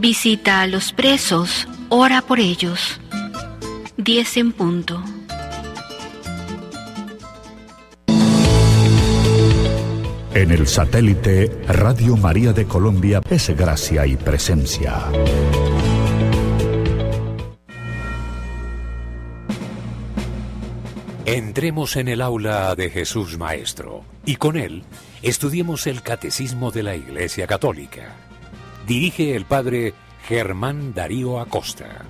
Visita a los presos, ora por ellos. 10 en punto. En el satélite Radio María de Colombia es gracia y presencia. Entremos en el aula de Jesús Maestro y con él estudiemos el Catecismo de la Iglesia Católica. Dirige el Padre Germán Darío Acosta.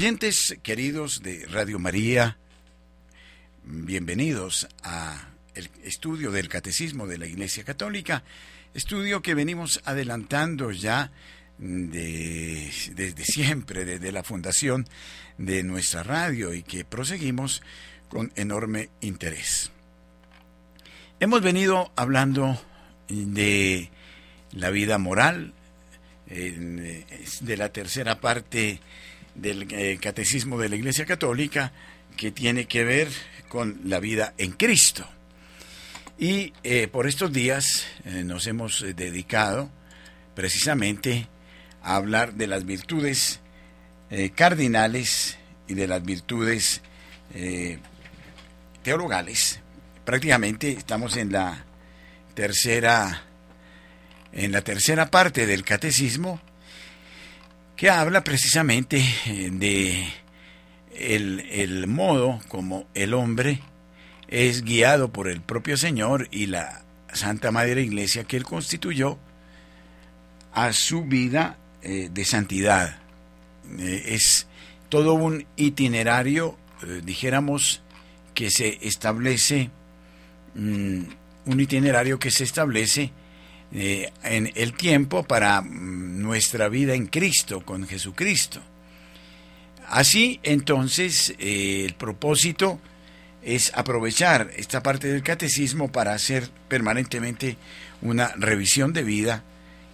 Oyentes queridos de Radio María, bienvenidos a el estudio del Catecismo de la Iglesia Católica, estudio que venimos adelantando ya de, desde siempre, desde la fundación de nuestra radio y que proseguimos con enorme interés. Hemos venido hablando de la vida moral, de la tercera parte del eh, Catecismo de la Iglesia Católica, que tiene que ver con la vida en Cristo. Y eh, por estos días eh, nos hemos dedicado precisamente a hablar de las virtudes cardinales y de las virtudes teologales. Prácticamente estamos en la tercera en la tercera parte del catecismo que habla precisamente de el, el, modo como el hombre es guiado por el propio Señor y la Santa Madre Iglesia que él constituyó a su vida eh, de santidad. Eh, es todo un itinerario, eh, dijéramos, que se establece, mm, un itinerario que se establece eh, en el tiempo para mm, nuestra vida en Cristo, con Jesucristo. Así, entonces, eh, el propósito es aprovechar esta parte del catecismo para hacer permanentemente una revisión de vida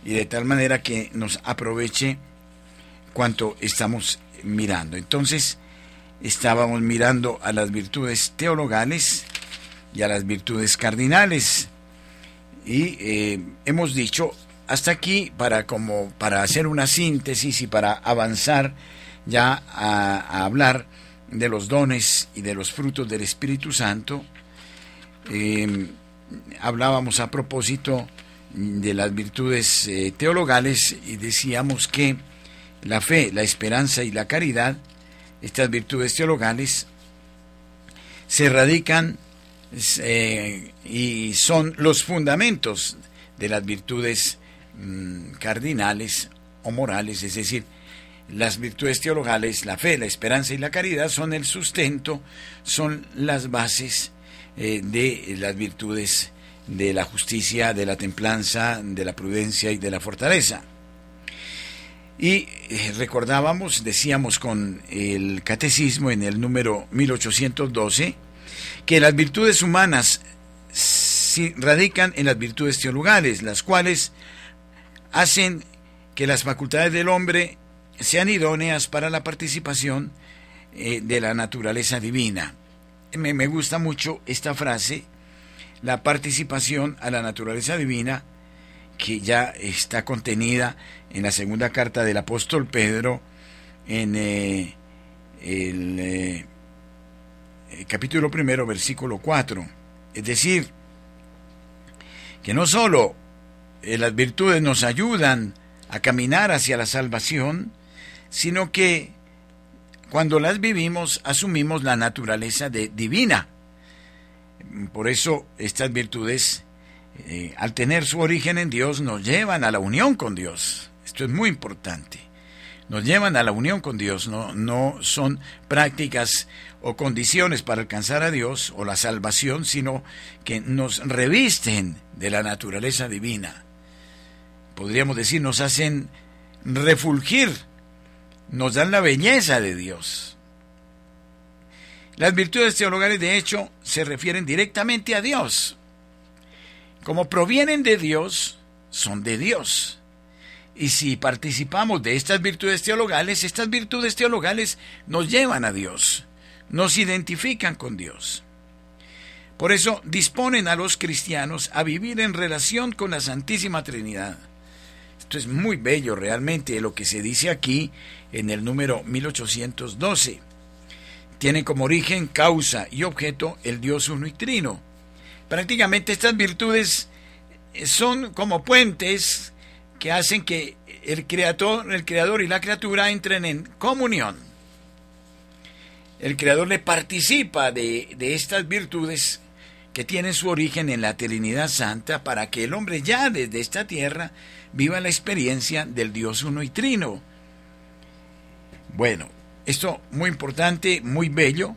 y de tal manera que nos aproveche cuanto estamos mirando. Entonces, estábamos mirando a las virtudes teologales y a las virtudes cardinales. Y eh, hemos dicho hasta aquí para como para hacer una síntesis y para avanzar ya a, hablar de los dones y de los frutos del Espíritu Santo. Em, hablábamos a propósito de las virtudes eh, teologales y decíamos que la fe, la esperanza y la caridad, estas virtudes teologales, se radican eh, y son los fundamentos de las virtudes mm, cardinales o morales, es decir, las virtudes teologales, la fe, la esperanza y la caridad son el sustento, son las bases eh, de las virtudes de la justicia, de la templanza, de la prudencia y de la fortaleza. Y eh, recordábamos, decíamos con el catecismo en el número 1812, que las virtudes humanas radican en las virtudes teologales, las cuales hacen que las facultades del hombre sean idóneas para la participación eh, de la naturaleza divina. Me, me gusta mucho esta frase, la participación a la naturaleza divina, que ya está contenida en la segunda carta del apóstol Pedro, en eh, el eh, eh, capítulo primero, versículo 4. Es decir, que no solo eh, las virtudes nos ayudan a caminar hacia la salvación, sino que cuando las vivimos asumimos la naturaleza de divina. Por eso estas virtudes, eh, al tener su origen en Dios, nos llevan a la unión con Dios. Esto es muy importante. Nos llevan a la unión con Dios, no, no son prácticas o condiciones para alcanzar a Dios o la salvación, sino que nos revisten de la naturaleza divina. Podríamos decir, nos hacen refulgir, nos dan la belleza de Dios. Las virtudes teologales, de hecho, se refieren directamente a Dios. Como provienen de Dios, son de Dios. Y si participamos de estas virtudes teologales, estas virtudes teologales nos llevan a Dios nos identifican con Dios. Por eso disponen a los cristianos a vivir en relación con la Santísima Trinidad. Esto es muy bello realmente lo que se dice aquí en el número 1812. Tiene como origen, causa y objeto el Dios uno y trino. Prácticamente estas virtudes son como puentes que hacen que el creador, el creador y la criatura entren en comunión el Creador le participa de, estas virtudes que tienen su origen en la Trinidad Santa para que el hombre ya desde esta tierra viva la experiencia del Dios uno y trino. Bueno, esto muy importante, muy bello,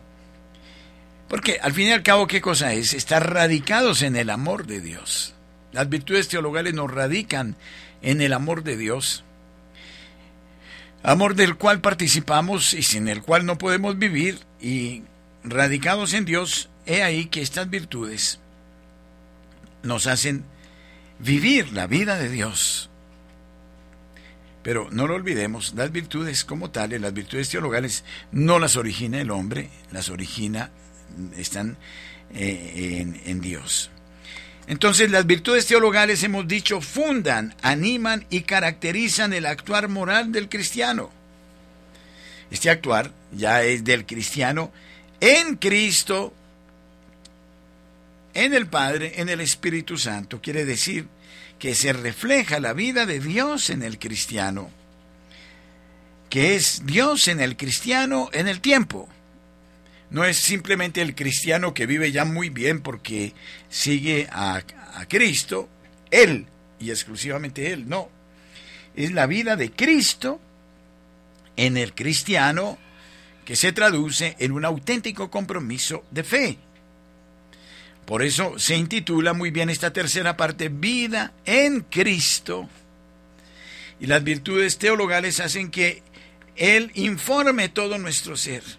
porque al fin y al cabo, ¿qué cosa es? Estar radicados en el amor de Dios. Las virtudes teologales nos radican en el amor de Dios, amor del cual participamos y sin el cual no podemos vivir, y radicados en Dios, he ahí que estas virtudes nos hacen vivir la vida de Dios. Pero no lo olvidemos, las virtudes como tales, las virtudes teologales, no las origina el hombre, las origina están eh, en, Dios. Entonces las virtudes teologales, hemos dicho, fundan, animan y caracterizan el actuar moral del cristiano. Este actuar ya es del cristiano en Cristo, en el Padre, en el Espíritu Santo. Quiere decir que se refleja la vida de Dios en el cristiano, que es Dios en el cristiano en el tiempo no es simplemente el cristiano que vive ya muy bien porque sigue a, Cristo, Él y exclusivamente Él, no. Es la vida de Cristo en el cristiano que se traduce en un auténtico compromiso de fe. Por eso se intitula muy bien esta tercera parte, Vida en Cristo. Y las virtudes teologales hacen que Él informe todo nuestro ser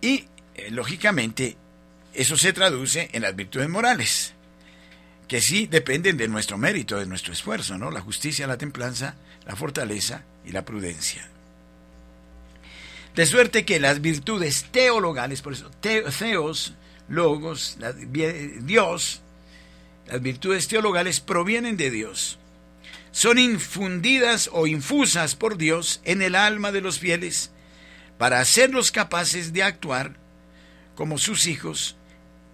y, eh, lógicamente, eso se traduce en las virtudes morales, que sí dependen de nuestro mérito, de nuestro esfuerzo, ¿no? La justicia, la templanza, la fortaleza y la prudencia. De suerte que las virtudes teologales, por eso, teos, logos, Dios, las virtudes teologales provienen de Dios. Son infundidas o infusas por Dios en el alma de los fieles para hacerlos capaces de actuar como sus hijos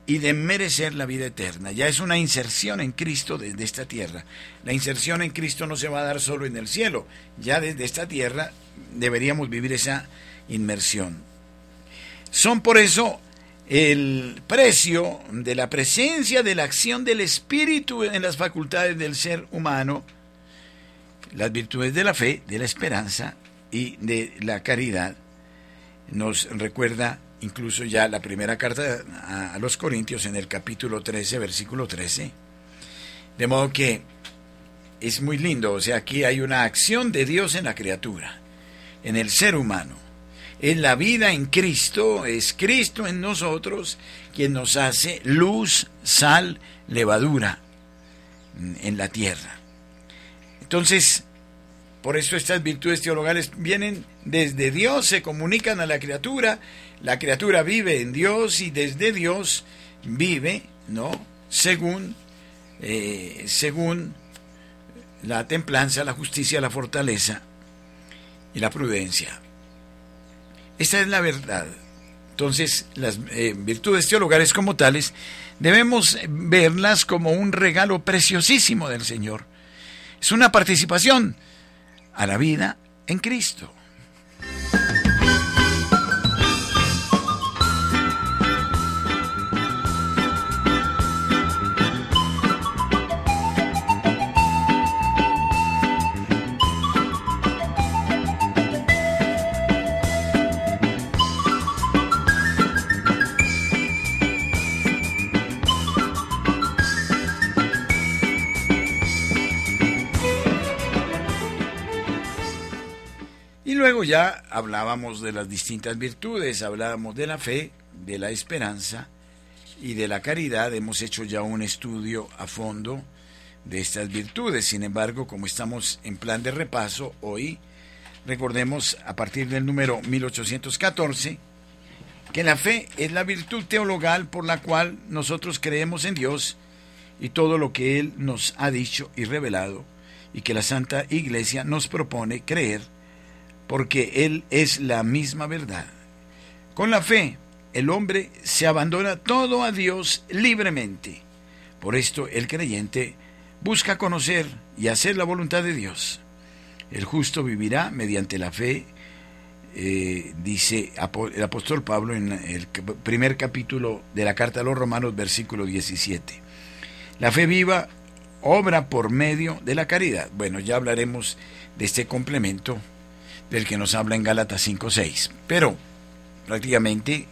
y de merecer la vida eterna. Ya es una inserción en Cristo desde esta tierra. La inserción en Cristo no se va a dar solo en el cielo, ya desde esta tierra deberíamos vivir esa inmersión. Son por eso el precio de la presencia de la acción del Espíritu en las facultades del ser humano, las virtudes de la fe, de la esperanza y de la caridad nos recuerda incluso ya la primera carta a, los Corintios en el capítulo 13, versículo 13. De modo que es muy lindo, o sea, aquí hay una acción de Dios en la criatura, en el ser humano. Es la vida en Cristo, es Cristo en nosotros quien nos hace luz, sal, levadura en la tierra. Entonces, por eso estas virtudes teologales vienen desde Dios, se comunican a la criatura, la criatura vive en Dios y desde Dios vive, ¿no? Según, eh, según la templanza, la justicia, la fortaleza y la prudencia. Esta es la verdad. Entonces, las eh, virtudes teologales como tales debemos verlas como un regalo preciosísimo del Señor. Es una participación a la vida en Cristo. Luego ya hablábamos de las distintas virtudes, hablábamos de la fe, de la esperanza y de la caridad. Hemos hecho ya un estudio a fondo de estas virtudes. Sin embargo, como estamos en plan de repaso, hoy recordemos a partir del número 1814 que la fe es la virtud teologal por la cual nosotros creemos en Dios y todo lo que Él nos ha dicho y revelado y que la Santa Iglesia nos propone creer porque Él es la misma verdad. Con la fe, el hombre se abandona todo a Dios libremente. Por esto el creyente busca conocer y hacer la voluntad de Dios. El justo vivirá mediante la fe, eh, dice el apóstol Pablo en el primer capítulo de la carta a los romanos, versículo 17. La fe viva obra por medio de la caridad. Bueno, ya hablaremos de este complemento del que nos habla en Gálatas 5.6. Pero prácticamente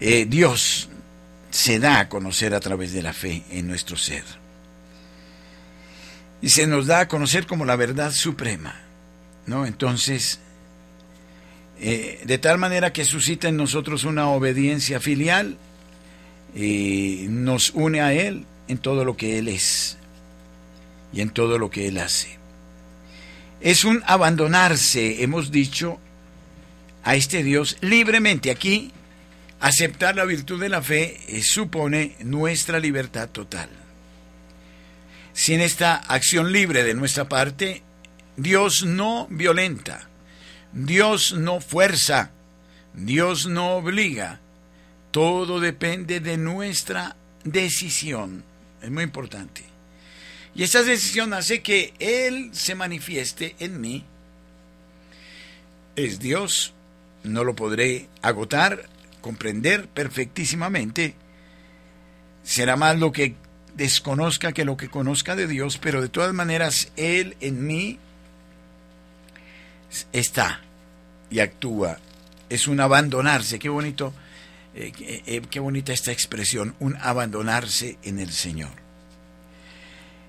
eh, Dios se da a conocer a través de la fe en nuestro ser. Y se nos da a conocer como la verdad suprema. ¿no? Entonces, eh, de tal manera que suscita en nosotros una obediencia filial y nos une a Él en todo lo que Él es y en todo lo que Él hace. Es un abandonarse, hemos dicho, a este Dios libremente. Aquí, aceptar la virtud de la fe eh, supone nuestra libertad total. Sin esta acción libre de nuestra parte, Dios no violenta, Dios no fuerza, Dios no obliga. Todo depende de nuestra decisión. Es muy importante. Y esa decisión hace que Él se manifieste en mí. Es Dios, no lo podré agotar, comprender perfectísimamente. Será más lo que desconozca que lo que conozca de Dios, pero de todas maneras Él en mí está y actúa. Es un abandonarse, qué bonito, eh, eh, qué bonita esta expresión, un abandonarse en el Señor.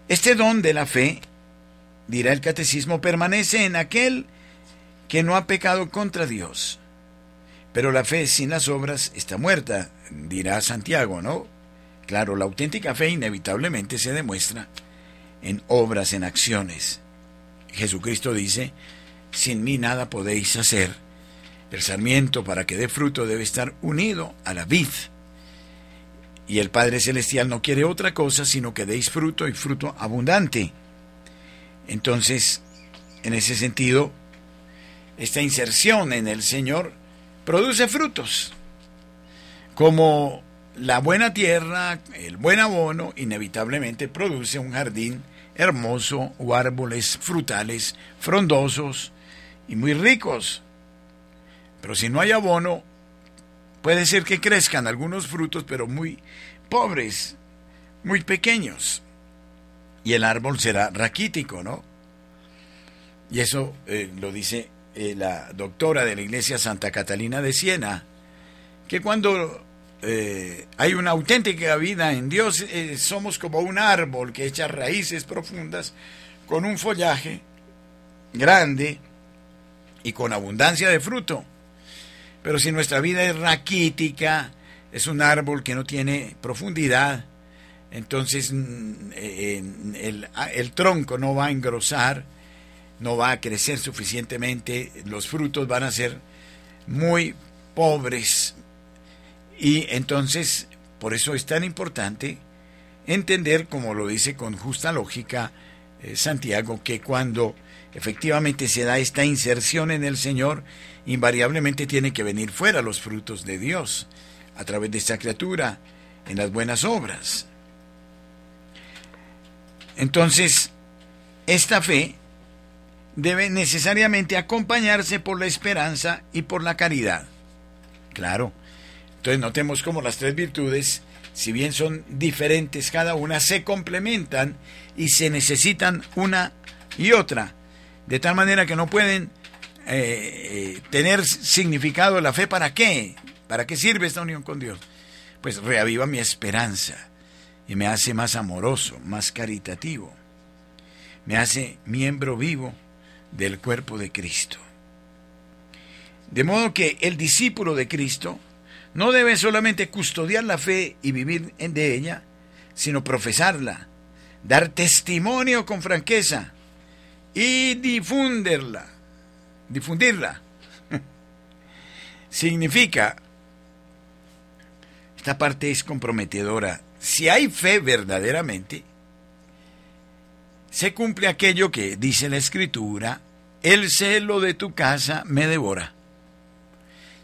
Este don de la fe, dirá el catecismo, permanece en aquel que no ha pecado contra Dios. Pero la fe sin las obras está muerta, dirá Santiago, ¿no? Claro, la auténtica fe inevitablemente se demuestra en obras, en acciones. Jesucristo dice, sin mí nada podéis hacer. El sarmiento para que dé fruto debe estar unido a la vid. Y el Padre Celestial no quiere otra cosa sino que deis fruto y fruto abundante. Entonces, en ese sentido, esta inserción en el Señor produce frutos. Como la buena tierra, el buen abono, inevitablemente produce un jardín hermoso o árboles frutales frondosos y muy ricos. Pero si no hay abono, puede ser que crezcan algunos frutos, pero muy pobres, muy pequeños. Y el árbol será raquítico, ¿no? Y eso eh, lo dice eh, la doctora de la iglesia Santa Catalina de Siena, que cuando eh, hay una auténtica vida en Dios, somos como un árbol que echa raíces profundas con un follaje grande y con abundancia de fruto. Pero si nuestra vida es raquítica, es un árbol que no tiene profundidad, entonces mm, el, tronco no va a engrosar, no va a crecer suficientemente, los frutos van a ser muy pobres. Y entonces, por eso es tan importante entender, como lo dice con justa lógica eh, Santiago, que cuando efectivamente se da esta inserción en el Señor, invariablemente tiene que venir fuera los frutos de Dios a través de esta criatura en las buenas obras. Entonces, esta fe debe necesariamente acompañarse por la esperanza y por la caridad. Claro. Entonces notemos cómo las tres virtudes, si bien son diferentes cada una, se complementan y se necesitan una y otra de tal manera que no pueden eh, eh, tener significado la fe. ¿Para qué? ¿Para qué sirve esta unión con Dios? Pues reaviva mi esperanza y me hace más amoroso, más caritativo. Me hace miembro vivo del cuerpo de Cristo. De modo que el discípulo de Cristo no debe solamente custodiar la fe y vivir de ella, sino profesarla, dar testimonio con franqueza, y difundirla. Difundirla. Significa, esta parte es comprometedora, si hay fe verdaderamente, se cumple aquello que dice la escritura, el celo de tu casa me devora.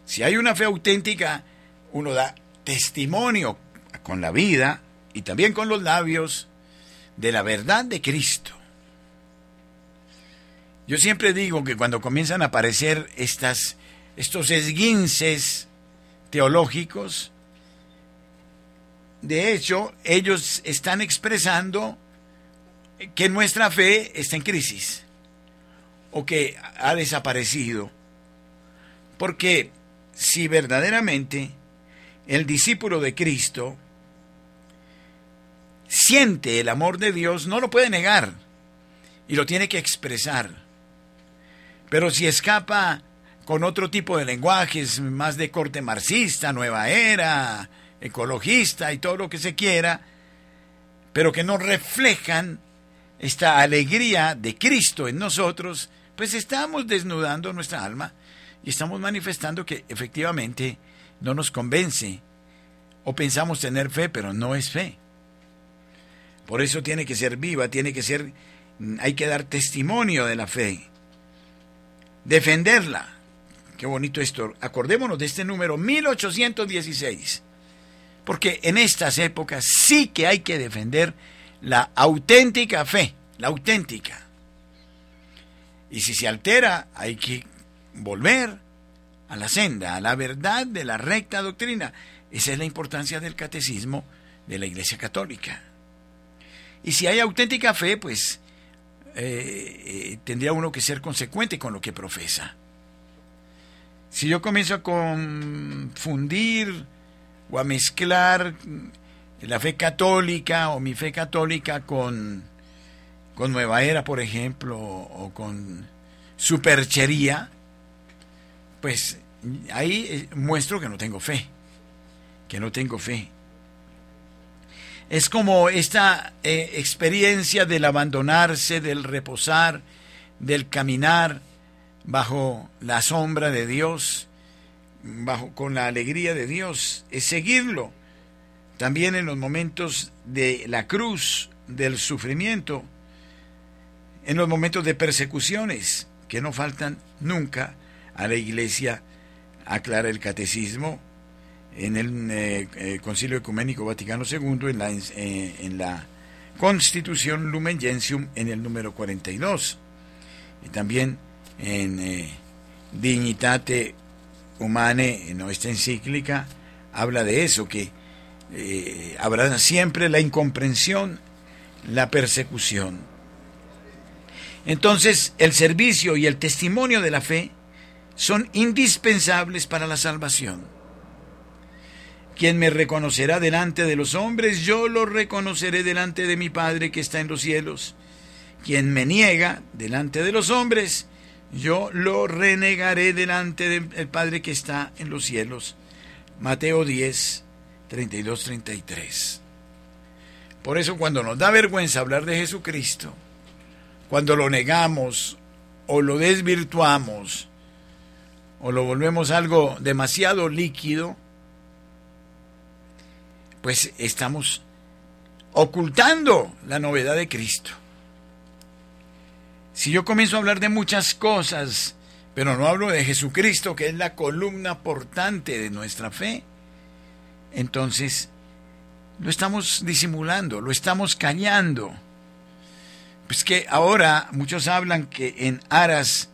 Si hay una fe auténtica, uno da testimonio con la vida y también con los labios de la verdad de Cristo. Yo siempre digo que cuando comienzan a aparecer estas, estos esguinces teológicos, de hecho, ellos están expresando que nuestra fe está en crisis o que ha desaparecido. Porque si verdaderamente el discípulo de Cristo siente el amor de Dios, no lo puede negar y lo tiene que expresar. Pero si escapa con otro tipo de lenguajes, más de corte marxista, nueva era, ecologista y todo lo que se quiera, pero que no reflejan esta alegría de Cristo en nosotros, pues estamos desnudando nuestra alma y estamos manifestando que efectivamente no nos convence o pensamos tener fe, pero no es fe. Por eso tiene que ser viva, tiene que ser, hay que dar testimonio de la fe, defenderla. Qué bonito esto. Acordémonos de este número 1816, porque en estas épocas sí que hay que defender la auténtica fe, la auténtica. Y si se altera, hay que volver a la senda, a la verdad de la recta doctrina. Esa es la importancia del catecismo de la Iglesia Católica. Y si hay auténtica fe, pues eh, eh, tendría uno que ser consecuente con lo que profesa. Si yo comienzo a confundir o a mezclar la fe católica o mi fe católica con, con Nueva Era, por ejemplo, o con superchería, pues ahí eh, muestro que no tengo fe, que no tengo fe. Es como esta eh, experiencia del abandonarse, del reposar, del caminar bajo la sombra de Dios, bajo con la alegría de Dios, es seguirlo. También en los momentos de la cruz, del sufrimiento, en los momentos de persecuciones que no faltan nunca a la iglesia, aclara el catecismo en el eh, eh, Concilio Ecuménico Vaticano II, en la, eh, en la Constitución Lumen Gentium, en el número 42, y también en Dignitate Humane, en esta encíclica, habla de eso, que habrá siempre la incomprensión, la persecución. Entonces, el servicio y el testimonio de la fe son indispensables para la salvación. Quien me reconocerá delante de los hombres, yo lo reconoceré delante de mi Padre que está en los cielos. Quien me niega delante de los hombres, yo lo renegaré delante del Padre que está en los cielos. Mateo 10, 32, 33. Por eso cuando nos da vergüenza hablar de Jesucristo, cuando lo negamos o lo desvirtuamos o lo volvemos algo demasiado líquido, pues estamos ocultando la novedad de Cristo. Si yo comienzo a hablar de muchas cosas, pero no hablo de Jesucristo, que es la columna portante de nuestra fe, entonces lo estamos disimulando, lo estamos callando. Pues que ahora muchos hablan que en aras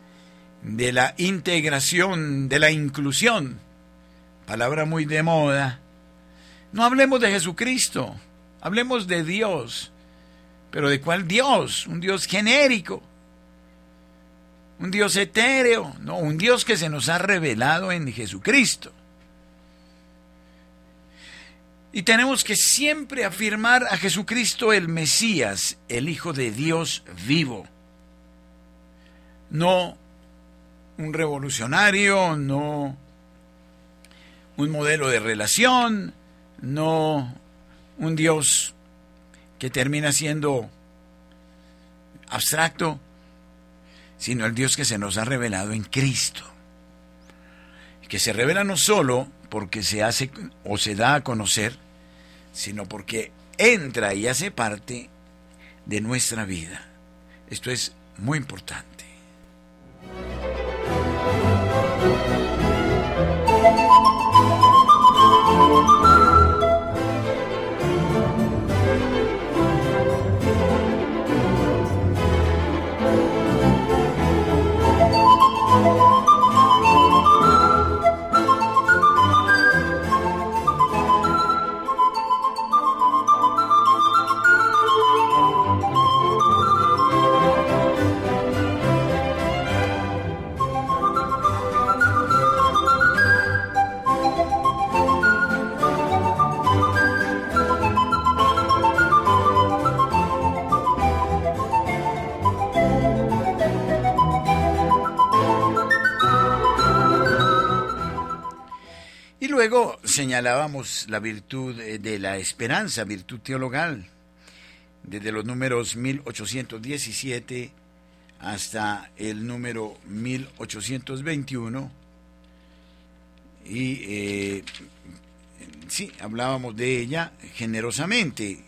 de la integración, de la inclusión, palabra muy de moda, no hablemos de Jesucristo, hablemos de Dios. Pero ¿de cuál Dios? Un Dios genérico. Un Dios etéreo. No, un Dios que se nos ha revelado en Jesucristo. Y tenemos que siempre afirmar a Jesucristo el Mesías, el Hijo de Dios vivo. No un revolucionario, no un modelo de relación, no un Dios que termina siendo abstracto, sino el Dios que se nos ha revelado en Cristo. Que se revela no solo porque se hace o se da a conocer, sino porque entra y hace parte de nuestra vida. Esto es muy importante. Señalábamos la virtud de la esperanza, virtud teologal, desde los números 1817 hasta el número 1821. Y eh, sí, hablábamos de ella generosamente,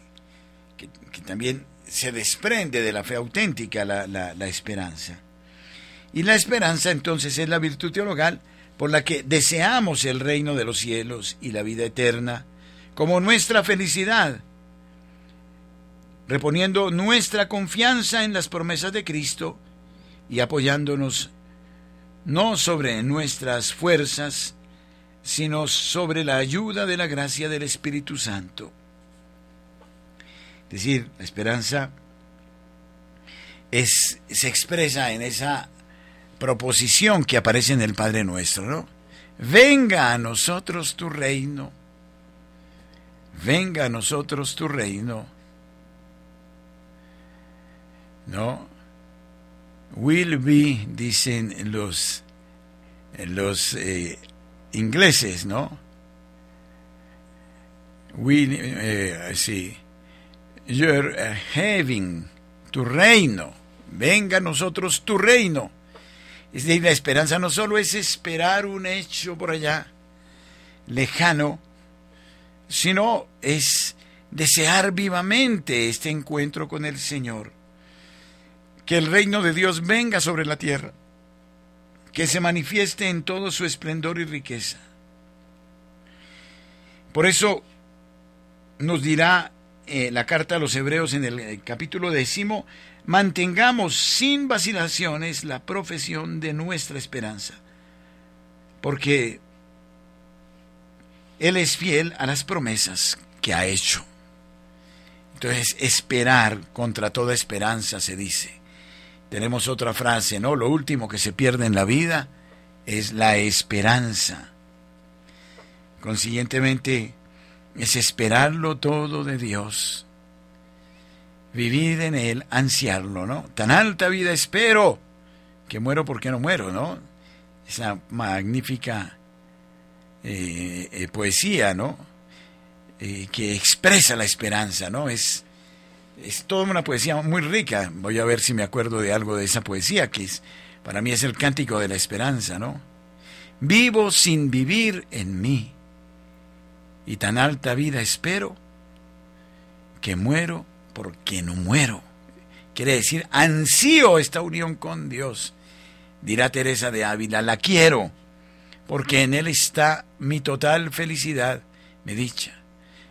que, también se desprende de la fe auténtica la, la esperanza. Y la esperanza entonces es la virtud teologal por la que deseamos el reino de los cielos y la vida eterna como nuestra felicidad, reponiendo nuestra confianza en las promesas de Cristo y apoyándonos no sobre nuestras fuerzas, sino sobre la ayuda de la gracia del Espíritu Santo. Es decir, la esperanza es, se expresa en esa proposición que aparece en el Padre Nuestro. Venga a nosotros tu reino, venga a nosotros tu reino, ¿no? Will be, dicen los, los eh, ingleses, ¿no? Will, eh, sí, you're having tu reino, venga a nosotros tu reino es decir, la esperanza no solo es esperar un hecho por allá, lejano, sino es desear vivamente este encuentro con el Señor. Que el reino de Dios venga sobre la tierra, que se manifieste en todo su esplendor y riqueza. Por eso nos dirá eh, la carta a los hebreos en el, el capítulo décimo, mantengamos sin vacilaciones la profesión de nuestra esperanza, porque Él es fiel a las promesas que ha hecho. Entonces, esperar contra toda esperanza se dice. Tenemos otra frase, ¿no? Lo último que se pierde en la vida es la esperanza. Consiguientemente, es esperarlo todo de Dios vivir en él, ansiarlo, ¿no? Tan alta vida espero que muero porque no muero, ¿no? Esa magnífica eh, eh, poesía, ¿no? Eh, que expresa la esperanza, ¿no? Es, es toda una poesía muy rica. Voy a ver si me acuerdo de algo de esa poesía, que es, para mí es el cántico de la esperanza, ¿no? Vivo sin vivir en mí, y tan alta vida espero que muero porque no muero. Quiere decir, ansío esta unión con Dios. Dirá Teresa de Ávila, la quiero, porque en Él está mi total felicidad, me dicha.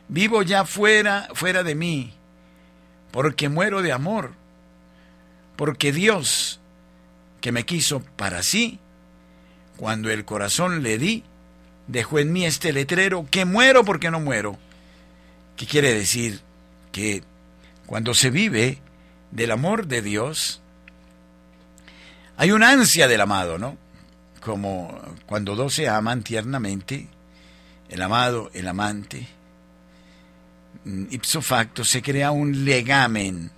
Vivo ya fuera, fuera de mí, porque muero de amor, porque Dios, que me quiso para sí, cuando el corazón le di, dejó en mí este letrero, que muero porque no muero. ¿Qué quiere decir? Que cuando se vive del amor de Dios, hay una ansia del amado, ¿no? Como cuando dos se aman tiernamente, el amado, el amante, mm, ipso facto se crea un legamen,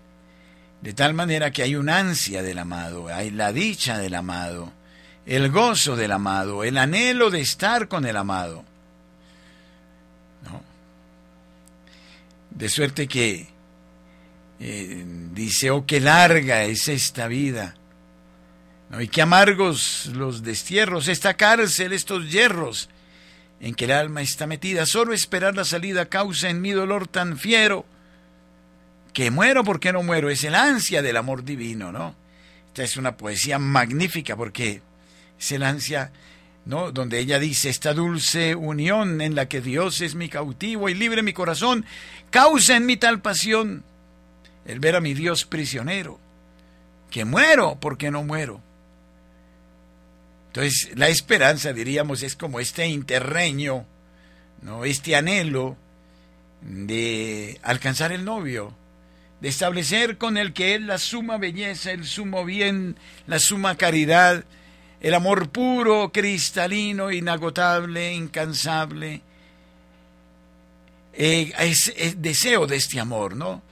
de tal manera que hay una ansia del amado, hay la dicha del amado, el gozo del amado, el anhelo de estar con el amado. ¿no? De suerte que eh, dice, oh, qué larga es esta vida, ¿no? y qué amargos los destierros, esta cárcel, estos hierros en que el alma está metida, solo esperar la salida causa en mi dolor tan fiero, que muero porque no muero, es el ansia del amor divino, ¿no? Esta es una poesía magnífica porque es el ansia, ¿no? Donde ella dice, esta dulce unión en la que Dios es mi cautivo y libre mi corazón, causa en mí tal pasión el ver a mi Dios prisionero, que muero porque no muero. Entonces, la esperanza, diríamos, es como este interreño, ¿no? este anhelo de alcanzar el novio, de establecer con el que es la suma belleza, el sumo bien, la suma caridad, el amor puro, cristalino, inagotable, incansable. Eh, es, es, deseo de este amor, ¿no?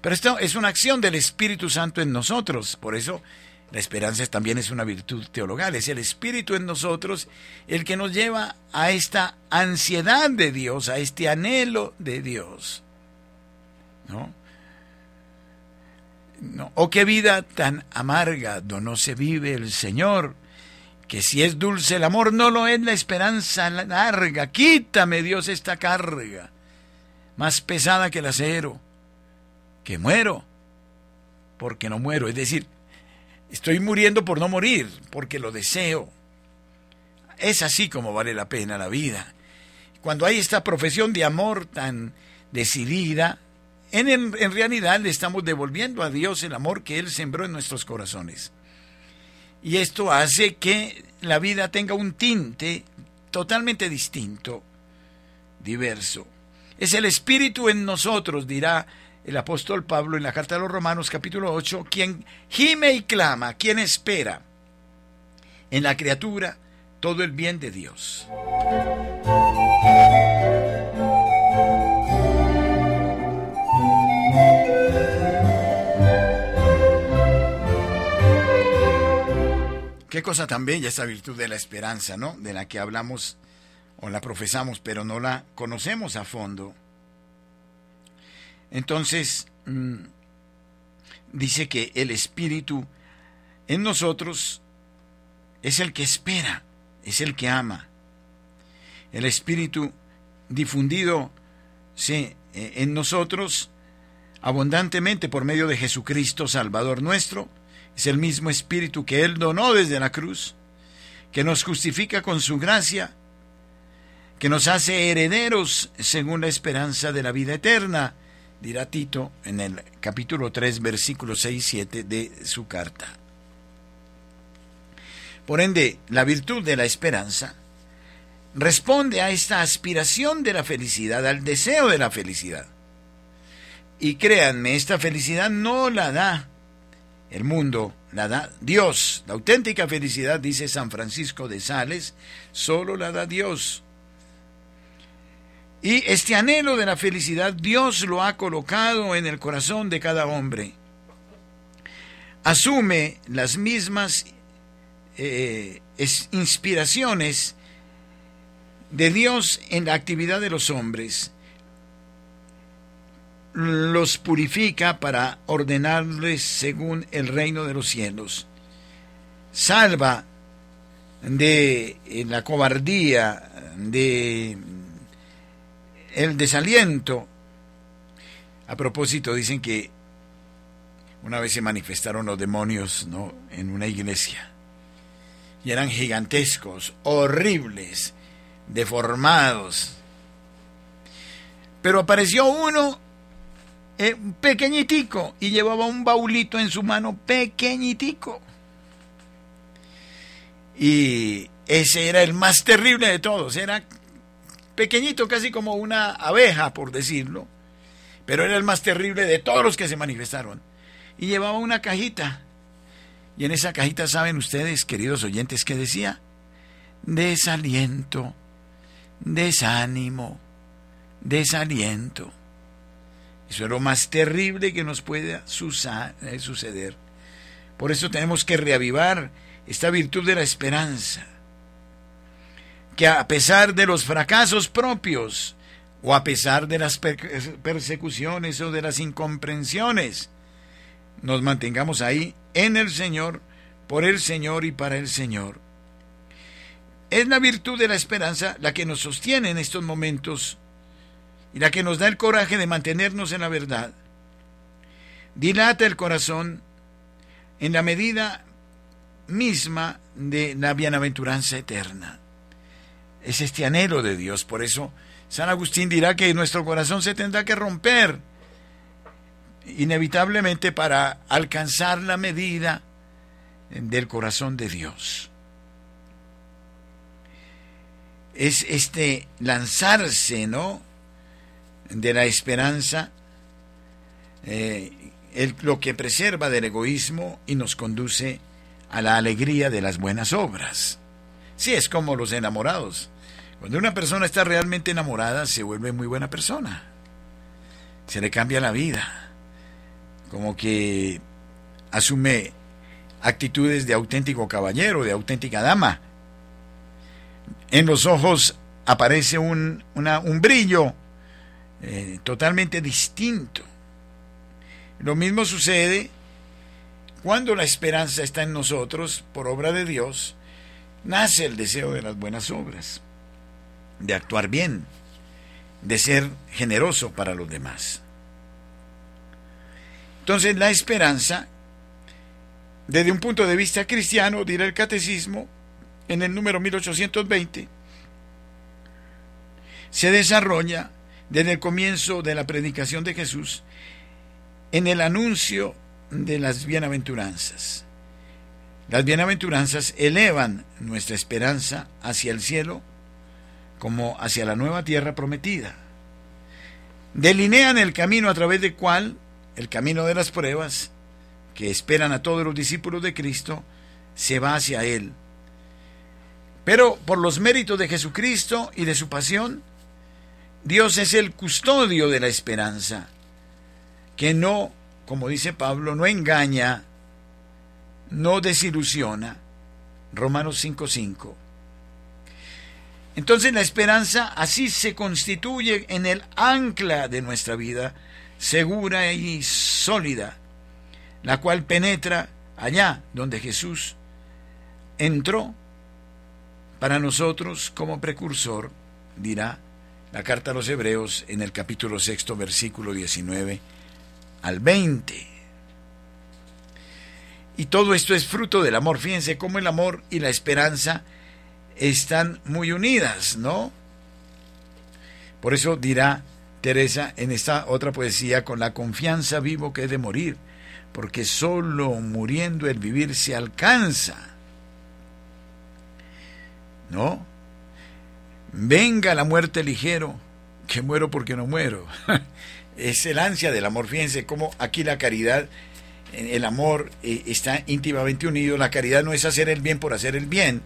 Pero esto es una acción del Espíritu Santo en nosotros. Por eso La esperanza también es una virtud teologal, es el Espíritu en nosotros el que nos lleva a esta ansiedad de Dios, a este anhelo de Dios. ¿No? no oh, qué vida tan amarga, no se vive el Señor, que si es dulce el amor, no lo es la esperanza larga. Quítame, Dios, esta carga, más pesada que el acero, que muero, porque no muero. Es decir, Estoy muriendo por no morir, porque lo deseo. Es así como vale la pena la vida. Cuando hay esta profesión de amor tan decidida, en, en, realidad le estamos devolviendo a Dios el amor que Él sembró en nuestros corazones. Y esto hace que la vida tenga un tinte totalmente distinto, diverso. Es el Espíritu en nosotros, dirá el apóstol Pablo en la carta de los Romanos capítulo 8, quien gime y clama, quien espera en la criatura todo el bien de Dios. Qué cosa tan bella esa virtud de la esperanza, ¿no? De la que hablamos o la profesamos, pero no la conocemos a fondo. Entonces, mm, dice que el Espíritu en nosotros es el que espera, es el que ama. El Espíritu difundido sí, eh, en nosotros abundantemente por medio de Jesucristo, Salvador nuestro, es el mismo Espíritu que Él donó desde la cruz, que nos justifica con su gracia, que nos hace herederos según la esperanza de la vida eterna, dirá Tito en el capítulo 3, versículos 6 y 7 de su carta. Por ende, la virtud de la esperanza responde a esta aspiración de la felicidad, al deseo de la felicidad. Y créanme, esta felicidad no la da el mundo, la da Dios. La auténtica felicidad, dice San Francisco de Sales, solo la da Dios. Y este anhelo de la felicidad Dios lo ha colocado en el corazón de cada hombre. Asume las mismas eh, inspiraciones de Dios en la actividad de los hombres. Los purifica para ordenarles según el reino de los cielos. Salva de eh, la cobardía, de el desaliento. A propósito, dicen que una vez se manifestaron los demonios ¿no? en una iglesia y eran gigantescos, horribles, deformados. Pero apareció uno eh, pequeñitico y llevaba un baulito en su mano pequeñitico. Y ese era el más terrible de todos, era pequeñito, casi como una abeja, por decirlo, pero era el más terrible de todos los que se manifestaron. Y llevaba una cajita. Y en esa cajita, ¿saben ustedes, queridos oyentes, qué decía? Desaliento, desánimo, desaliento. Eso es lo más terrible que nos pueda eh, suceder. Por eso tenemos que reavivar esta virtud de la esperanza que a pesar de los fracasos propios, o a pesar de las persecuciones o de las incomprensiones, nos mantengamos ahí en el Señor, por el Señor y para el Señor. Es la virtud de la esperanza la que nos sostiene en estos momentos y la que nos da el coraje de mantenernos en la verdad. Dilata el corazón en la medida misma de la bienaventuranza eterna es este anhelo de Dios. Por eso San Agustín dirá que nuestro corazón se tendrá que romper inevitablemente para alcanzar la medida del corazón de Dios. Es este lanzarse, ¿no? De la esperanza, eh, lo que preserva del egoísmo y nos conduce a la alegría de las buenas obras. Sí, es como los enamorados. Cuando una persona está realmente enamorada, se vuelve muy buena persona. Se le cambia la vida. Como que asume actitudes de auténtico caballero, de auténtica dama. En los ojos aparece un, un brillo eh, totalmente distinto. Lo mismo sucede cuando la esperanza está en nosotros, por obra de Dios, nace el deseo de las buenas obras, de actuar bien, de ser generoso para los demás. Entonces la esperanza, desde un punto de vista cristiano, dirá el catecismo, en el número 1820, se desarrolla desde el comienzo de la predicación de Jesús en el anuncio de las bienaventuranzas. Las bienaventuranzas elevan nuestra esperanza hacia el cielo como hacia la nueva tierra prometida. Delinean el camino a través del cual, el camino de las pruebas, que esperan a todos los discípulos de Cristo, se va hacia Él. Pero por los méritos de Jesucristo y de su pasión, Dios es el custodio de la esperanza, que no, como dice Pablo, no engaña, no desilusiona. Romanos 5:5. Entonces la esperanza así se constituye en el ancla de nuestra vida, segura y sólida, la cual penetra allá donde Jesús entró para nosotros como precursor, dirá la carta a los Hebreos en el capítulo sexto, versículo 19 al 20. Y todo esto es fruto del amor. Fíjense cómo el amor y la esperanza están muy unidas, ¿no? Por eso dirá Teresa en esta otra poesía, con la confianza vivo que he de morir, porque solo muriendo el vivir se alcanza. ¿No? Venga la muerte ligero, que muero porque no muero. es el ansia del amor. Fíjense cómo aquí la caridad, el amor eh, está íntimamente unido. La caridad no es hacer el bien por hacer el bien,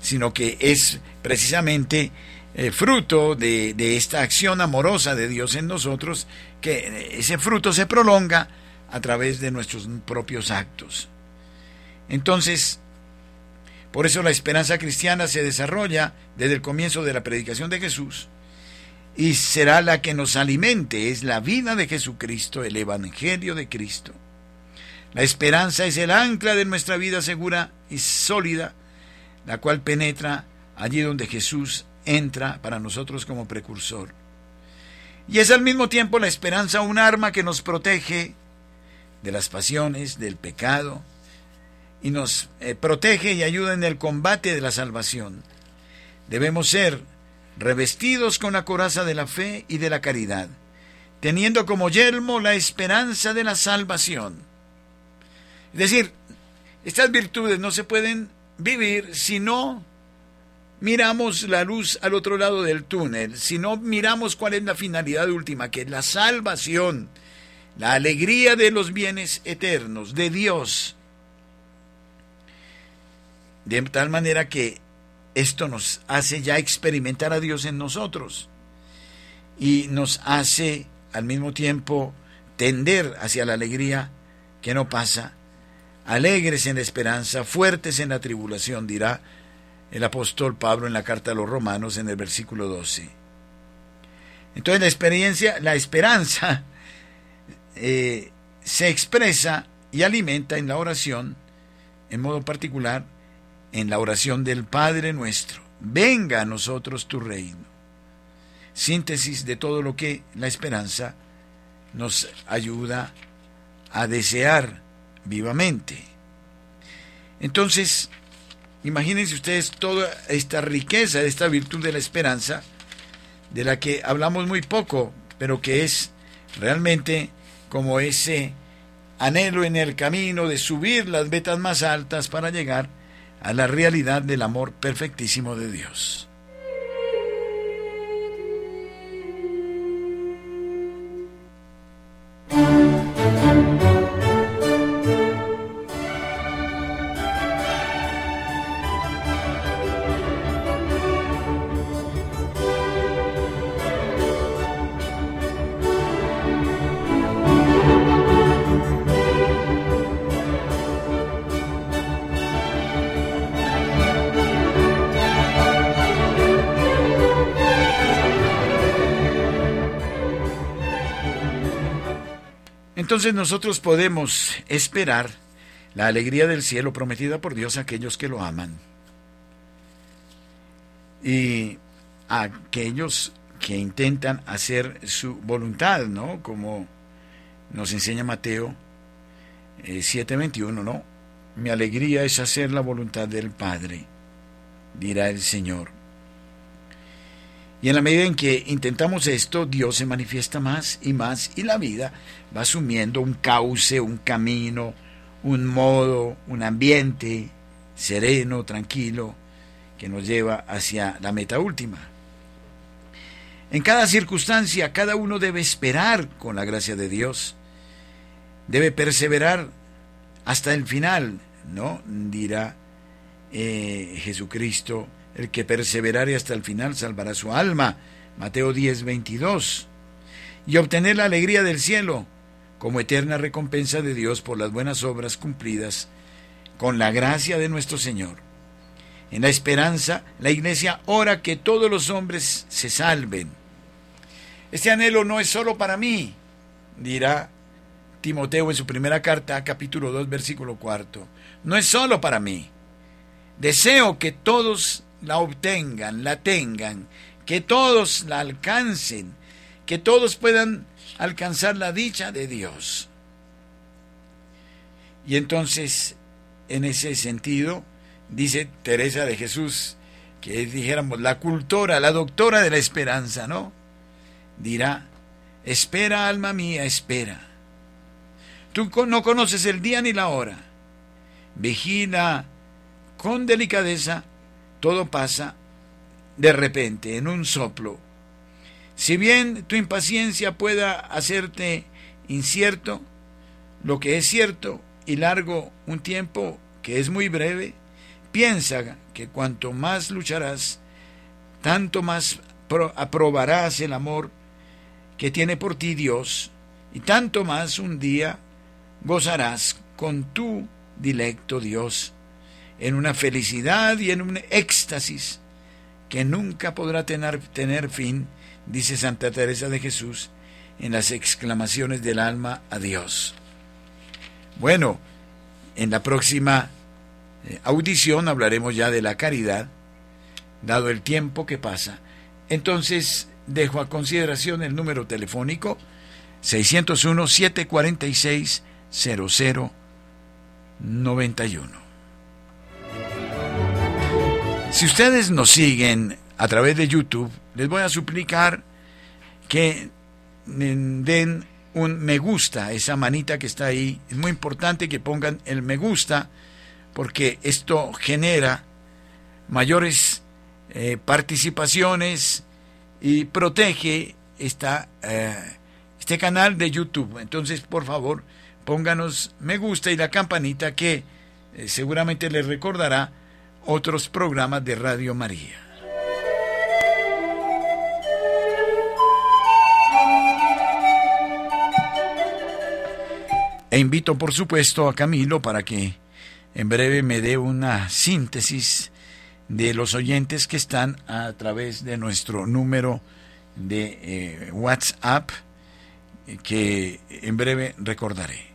sino que es precisamente eh, fruto de, esta acción amorosa de Dios en nosotros, que eh, ese fruto se prolonga a través de nuestros propios actos. Entonces, por eso la esperanza cristiana se desarrolla desde el comienzo de la predicación de Jesús y será la que nos alimente, es la vida de Jesucristo, el Evangelio de Cristo. La esperanza es el ancla de nuestra vida segura y sólida la cual penetra allí donde Jesús entra para nosotros como precursor. Y es al mismo tiempo la esperanza un arma que nos protege de las pasiones, del pecado, y nos eh, protege y ayuda en el combate de la salvación. Debemos ser revestidos con la coraza de la fe y de la caridad, teniendo como yelmo la esperanza de la salvación. Es decir, estas virtudes no se pueden vivir si no miramos la luz al otro lado del túnel, si no miramos cuál es la finalidad última, que es la salvación, la alegría de los bienes eternos de Dios. De tal manera que esto nos hace ya experimentar a Dios en nosotros y nos hace al mismo tiempo tender hacia la alegría que no pasa alegres en la esperanza, fuertes en la tribulación, dirá el apóstol Pablo en la carta a los romanos en el versículo 12. Entonces la experiencia, la esperanza eh, se expresa y alimenta en la oración, en modo particular, en la oración del Padre nuestro. Venga a nosotros tu reino. Síntesis de todo lo que la esperanza nos ayuda a desear vivamente. Entonces, imagínense ustedes toda esta riqueza, esta virtud de la esperanza, de la que hablamos muy poco, pero que es realmente como ese anhelo en el camino de subir las vetas más altas para llegar a la realidad del amor perfectísimo de Dios. Entonces nosotros podemos esperar la alegría del cielo prometida por Dios a aquellos que lo aman. Y a aquellos que intentan hacer su voluntad, ¿no? Como nos enseña Mateo 7:21, eh, ¿no? Mi alegría es hacer la voluntad del Padre, dirá el Señor. Y en la medida en que intentamos esto, Dios se manifiesta más y más y la vida va asumiendo un cauce, un camino, un modo, un ambiente sereno, tranquilo, que nos lleva hacia la meta última. En cada circunstancia, cada uno debe esperar con la gracia de Dios, debe perseverar hasta el final, ¿no? Dirá eh, Jesucristo, el que perseverare hasta el final salvará su alma, Mateo 10, 22, y obtener la alegría del cielo como eterna recompensa de Dios por las buenas obras cumplidas con la gracia de nuestro Señor. En la esperanza, la Iglesia ora que todos los hombres se salven. Este anhelo no es solo para mí, dirá Timoteo en su primera carta, capítulo 2, versículo 4. No es solo para mí. Deseo que todos la obtengan, la tengan, que todos la alcancen, que todos puedan alcanzar la dicha de Dios. Y entonces, en ese sentido, dice Teresa de Jesús, que dijéramos la cultora, la doctora de la esperanza, ¿no? Dirá, espera alma mía, espera. Tú no conoces el día ni la hora. Vigila con delicadeza, todo pasa de repente, en un soplo. Si bien tu impaciencia pueda hacerte incierto, lo que es cierto y largo un tiempo que es muy breve, piensa que cuanto más lucharás, tanto más aprobarás el amor que tiene por ti Dios, y tanto más un día gozarás con tu dilecto Dios, en una felicidad y en un éxtasis que nunca podrá tener, tener fin dice Santa Teresa de Jesús en las exclamaciones del alma a Dios. Bueno, en la próxima eh, audición hablaremos ya de la caridad, dado el tiempo que pasa. Entonces, dejo a consideración el número telefónico 601-746-0091. Si ustedes nos siguen a través de YouTube, les voy a suplicar que den un me gusta, esa manita que está ahí. Es muy importante que pongan el me gusta porque esto genera mayores eh, participaciones y protege esta, eh, este canal de YouTube. Entonces, por favor, pónganos me gusta y la campanita que eh, seguramente les recordará otros programas de Radio María. E invito, por supuesto, a Camilo para que en breve me dé una síntesis de los oyentes que están a través de nuestro número de eh, WhatsApp que en breve recordaré.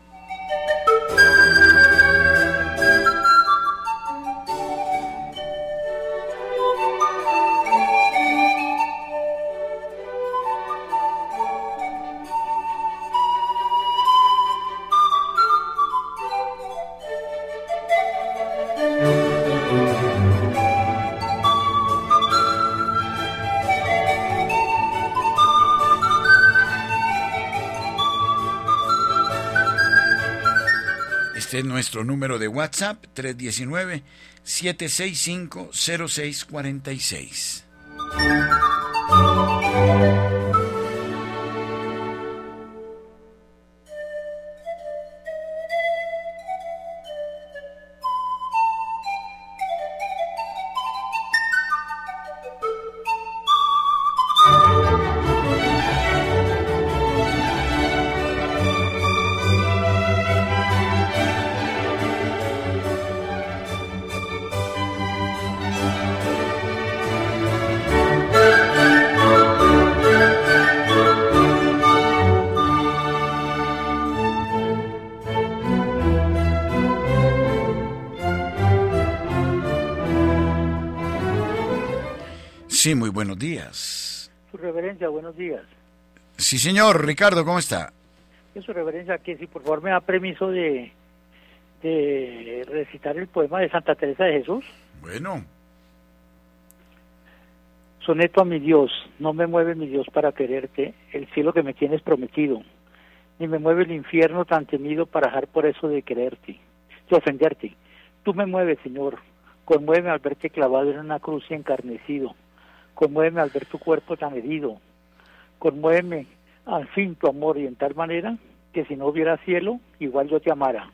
Nuestro número de WhatsApp 319-765-0646. Buenos días. Su reverencia, buenos días. Sí, señor. Ricardo, ¿cómo está? Su reverencia, que si por favor me da permiso de, de recitar el poema de Santa Teresa de Jesús. Bueno. Soneto a mi Dios, no me mueve mi Dios para quererte, el cielo que me tienes prometido, ni me mueve el infierno tan temido para dejar por eso de quererte, de ofenderte. Tú me mueves, Señor, conmuéveme al verte clavado en una cruz y encarnecido, conmuéveme al ver tu cuerpo tan herido, conmuéveme al fin tu amor y en tal manera que si no hubiera cielo, igual yo te amara,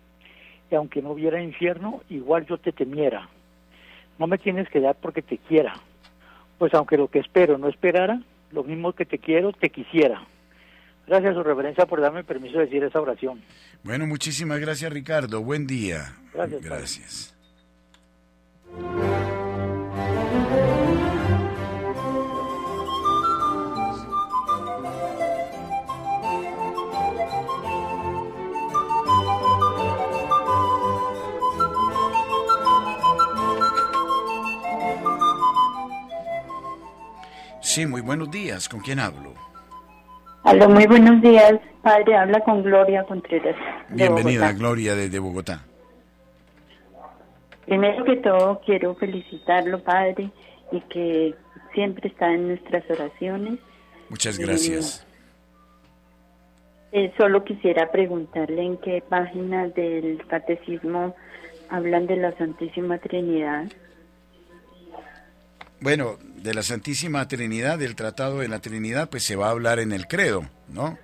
y aunque no hubiera infierno, igual yo te temiera. No me tienes que dar porque te quiera, pues aunque lo que espero no esperara, lo mismo que te quiero, te quisiera. Gracias, su reverencia, por darme permiso de decir esa oración. Bueno, muchísimas gracias, Ricardo. Buen día. Gracias. Gracias. Sí, muy buenos días. ¿Con quién hablo? Aló, muy buenos días, padre. Habla con Gloria Contreras. Bienvenida, Bogotá. Gloria, desde Bogotá. Primero que todo, quiero felicitarlo, padre, y que siempre está en nuestras oraciones. Muchas gracias. Eh, solo quisiera preguntarle en qué página del catecismo hablan de la Santísima Trinidad. Bueno, de la Santísima Trinidad, del Tratado de la Trinidad, pues se va a hablar en el credo, ¿no?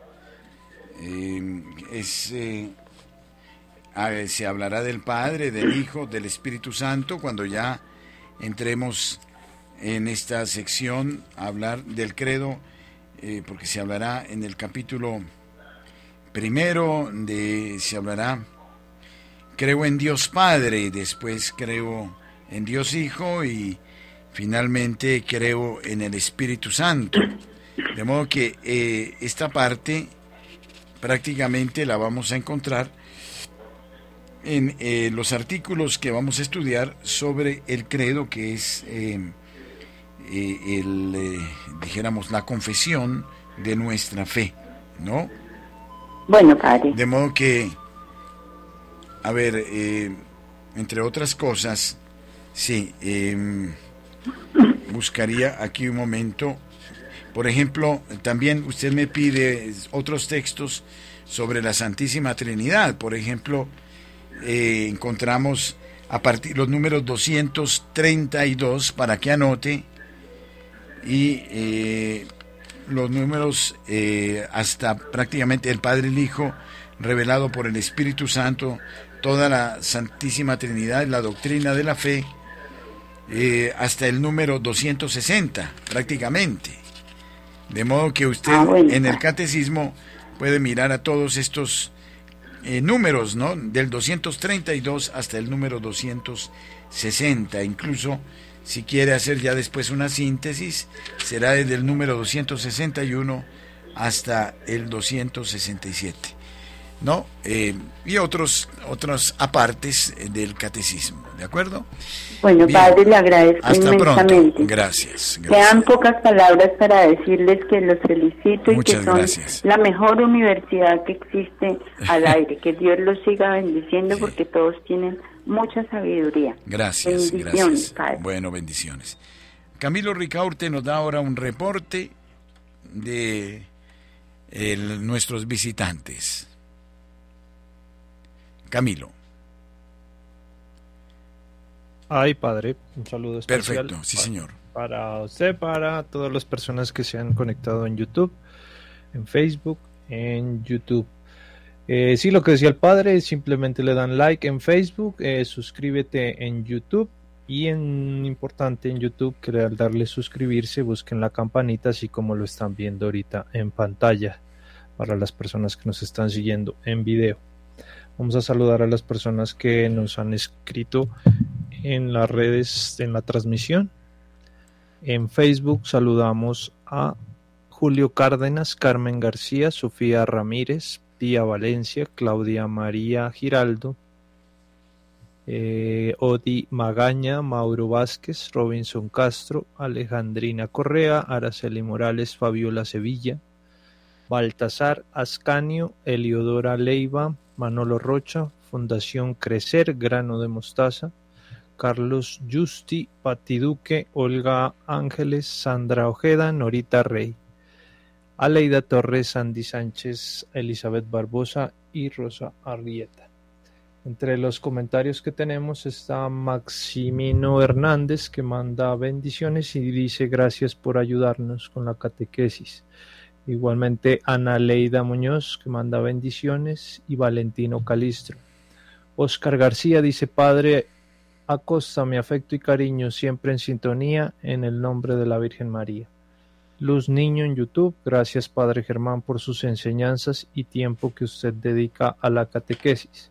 Eh, eh, a ver, se hablará del Padre, del Hijo, del Espíritu Santo, cuando ya entremos en esta sección a hablar del credo, eh, porque se hablará en el capítulo primero, de, se hablará, creo en Dios Padre, después creo en Dios Hijo y finalmente creo en el Espíritu Santo. De modo que eh, esta parte prácticamente la vamos a encontrar en eh, los artículos que vamos a estudiar sobre el credo, que es, eh, eh, el, dijéramos, la confesión de nuestra fe, ¿no? Bueno, padre. De modo que, a ver, entre otras cosas, sí, em, buscaría aquí un momento. Por ejemplo, también usted me pide otros textos sobre la Santísima Trinidad. Por ejemplo, eh, encontramos a partir los números 232 para que anote y eh, los números eh, hasta prácticamente el Padre el Hijo revelado por el Espíritu Santo, toda la Santísima Trinidad, la doctrina de la fe, eh, hasta el número 260 prácticamente. De modo que usted Ah, bueno. en el catecismo puede mirar a todos estos eh, números, ¿no? Del 232 hasta el número 260. Incluso, si quiere hacer ya después una síntesis, será desde el número 261 hasta el 267. ¿No? Eh, y otros, otros apartes eh, del catecismo, ¿de acuerdo? Bueno, Bien. padre, le agradezco Hasta pronto. inmensamente. Gracias. Quedan gracias. pocas palabras para decirles que los felicito y que son gracias. la mejor universidad que existe al aire. Que Dios los siga bendiciendo porque todos tienen mucha sabiduría. Gracias, gracias. padre. Bueno, bendiciones. Camilo Ricaurte nos da ahora un reporte de el- nuestros visitantes. Camilo, Ay, padre, un saludo especial. perfecto, sí pa- señor. Para usted, para todas las personas que se han conectado en YouTube, en Facebook, en YouTube. Eh, sí, lo que decía el padre, simplemente le dan like en Facebook, eh, suscríbete en YouTube y en importante en YouTube que al darle suscribirse busquen la campanita así como lo están viendo ahorita en pantalla para las personas que nos están siguiendo en video. Vamos a saludar a las personas que nos han escrito en las redes, en la transmisión. En Facebook saludamos a Julio Cárdenas, Carmen García, Sofía Ramírez, Pía Valencia, Claudia María Giraldo, eh, Odi Magaña, Mauro Vázquez, Robinson Castro, Alejandrina Correa, Araceli Morales, Fabiola Sevilla, Baltasar Ascanio, Eliodora Leiva, Manolo Rocha, Fundación Crecer, Grano de Mostaza, Carlos Justi, Pati Duque, Olga Ángeles, Sandra Ojeda, Norita Rey, Aleida Torres, Andy Sánchez, Elizabeth Barbosa y Rosa Arrieta. Entre los comentarios que tenemos está Maximino Hernández que manda bendiciones y dice gracias por ayudarnos con la catequesis. Igualmente Ana Leida Muñoz que manda bendiciones y Valentino Calistro. Oscar García dice Padre Acosta mi afecto y cariño siempre en sintonía en el nombre de la Virgen María. Luz Niño en YouTube, gracias Padre Germán por sus enseñanzas y tiempo que usted dedica a la catequesis.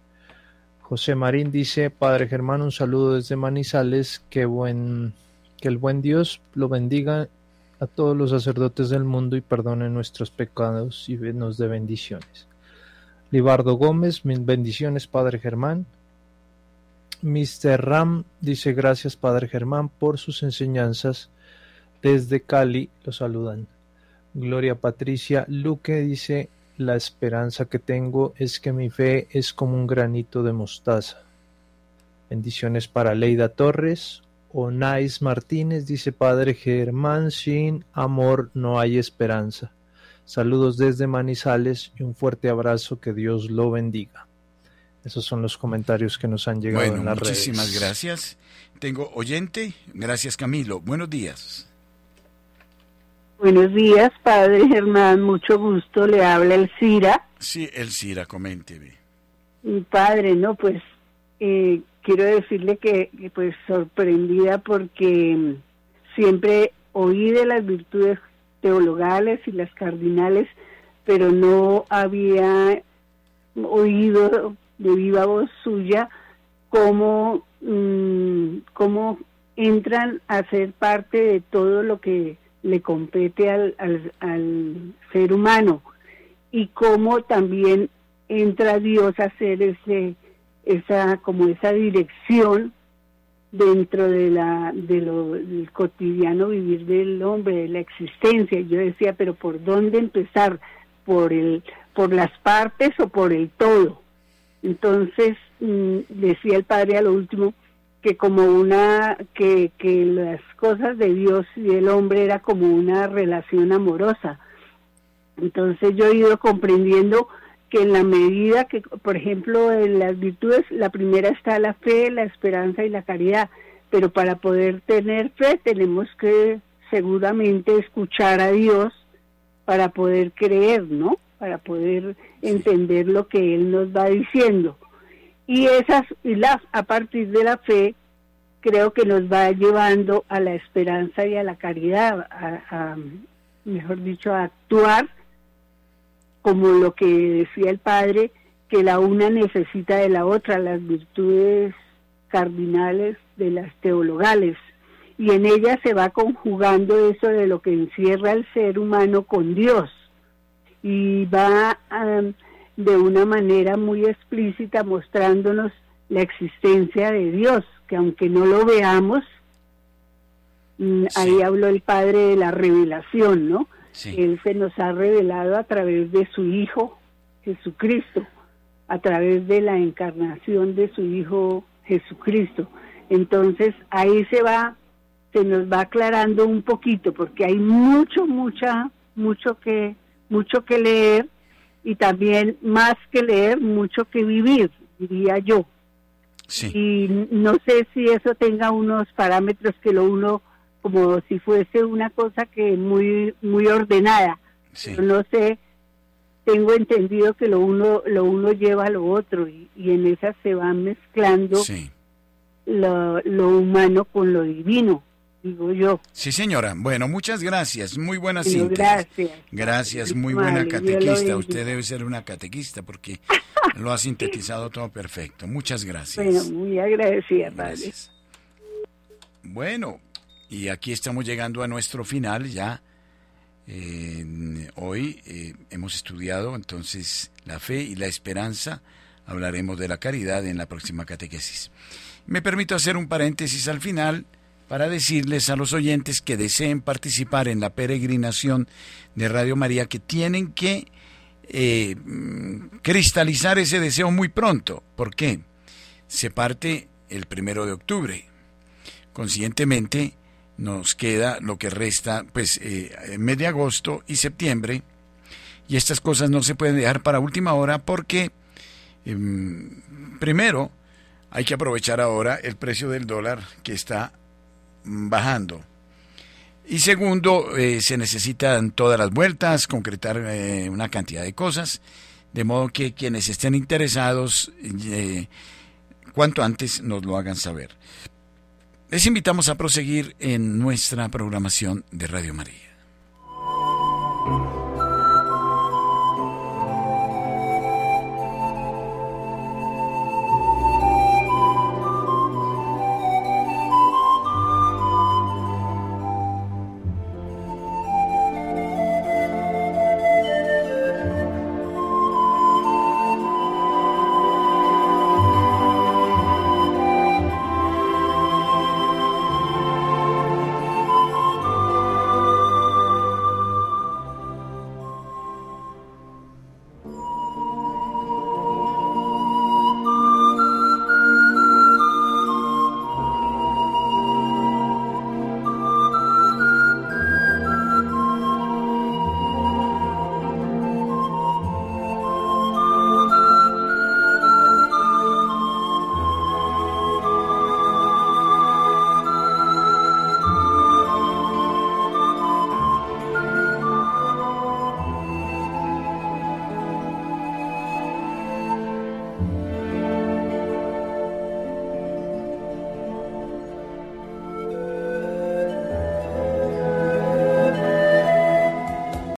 José Marín dice, Padre Germán, un saludo desde Manizales, que, buen, que el buen Dios lo bendiga a todos los sacerdotes del mundo y perdone nuestros pecados y nos dé bendiciones. Libardo Gómez, mil bendiciones, Padre Germán. Mr. Ram dice gracias, Padre Germán, por sus enseñanzas. Desde Cali lo saludan. Gloria Patricia Luque dice la esperanza que tengo es que mi fe es como un granito de mostaza. Bendiciones para Leida Torres. Onais Martínez dice Padre Germán, sin amor no hay esperanza. Saludos desde Manizales y un fuerte abrazo, que Dios lo bendiga. Esos son los comentarios que nos han llegado en las muchísimas gracias. Tengo oyente. Gracias Camilo. Buenos días. Buenos días, padre Germán, mucho gusto, le habla el Cira. Sí, el Cira, coménteme. Padre, no, pues eh, quiero decirle que, pues sorprendida porque mm, siempre oí de las virtudes teologales y las cardinales, pero no había oído de viva voz suya cómo, mm, cómo entran a ser parte de todo lo que le compete al, al, ser humano y cómo también entra Dios a hacer ese esa como esa dirección dentro de la de lo del cotidiano vivir del hombre de la existencia. Yo decía pero por dónde empezar por el por las partes o por el todo entonces mm, decía el padre a lo último que como una que, que las cosas de Dios y el hombre era como una relación amorosa. Entonces yo he ido comprendiendo que en la medida que, por ejemplo, en las virtudes, la primera está la fe, la esperanza y la caridad, pero para poder tener fe tenemos que seguramente escuchar a Dios para poder creer, ¿no? Para poder entender lo que Él nos va diciendo y esas y las a partir de la fe creo que nos va llevando a la esperanza y a la caridad a, mejor dicho a actuar como lo que decía el padre que la una necesita de la otra las virtudes cardinales de las teologales. Y en ella se va conjugando eso de lo que encierra el ser humano con Dios. Y va de una manera muy explícita mostrándonos la existencia de Dios, que aunque no lo veamos, mm, ahí habló el Padre de la revelación, ¿no? Él se nos ha revelado a través de su Hijo Jesucristo, a través de la encarnación de su Hijo Jesucristo. Entonces ahí se va, se nos va aclarando un poquito, porque hay mucho, mucha, mucho que, mucho que leer y también más que leer, mucho que vivir, diría yo. Y no sé si eso tenga unos parámetros que lo uno, como si fuese una cosa que muy, muy ordenada. no sé, tengo entendido que lo uno, lo uno lleva a lo otro y, en esas se van mezclando lo, lo humano con lo divino digo yo. Sí, señora. Bueno, muchas gracias. Muy buena síntesis. Gracias. Gracias, muy buena catequista. Usted debe ser una catequista porque lo ha sintetizado todo perfecto. Muchas gracias. Bueno, muy agradecida, padre. Bueno, y aquí estamos llegando a nuestro final ya. hoy eh, hemos estudiado entonces la fe y la esperanza hablaremos de la caridad en la próxima catequesis. Me permito hacer un paréntesis al final para decirles a los oyentes que deseen participar en la peregrinación de Radio María que tienen que eh, cristalizar ese deseo muy pronto. ¿Por qué? Se parte el primero de octubre. Consiguientemente, nos queda lo que resta, pues, eh, mes de agosto y septiembre. Y estas cosas no se pueden dejar para última hora porque, em, primero, hay que aprovechar ahora el precio del dólar que está bajando. Y segundo, eh, se necesitan todas las vueltas, concretar eh, una cantidad de cosas, de modo que quienes estén interesados, eh, cuanto antes nos lo hagan saber. Les invitamos a proseguir en nuestra programación de Radio María.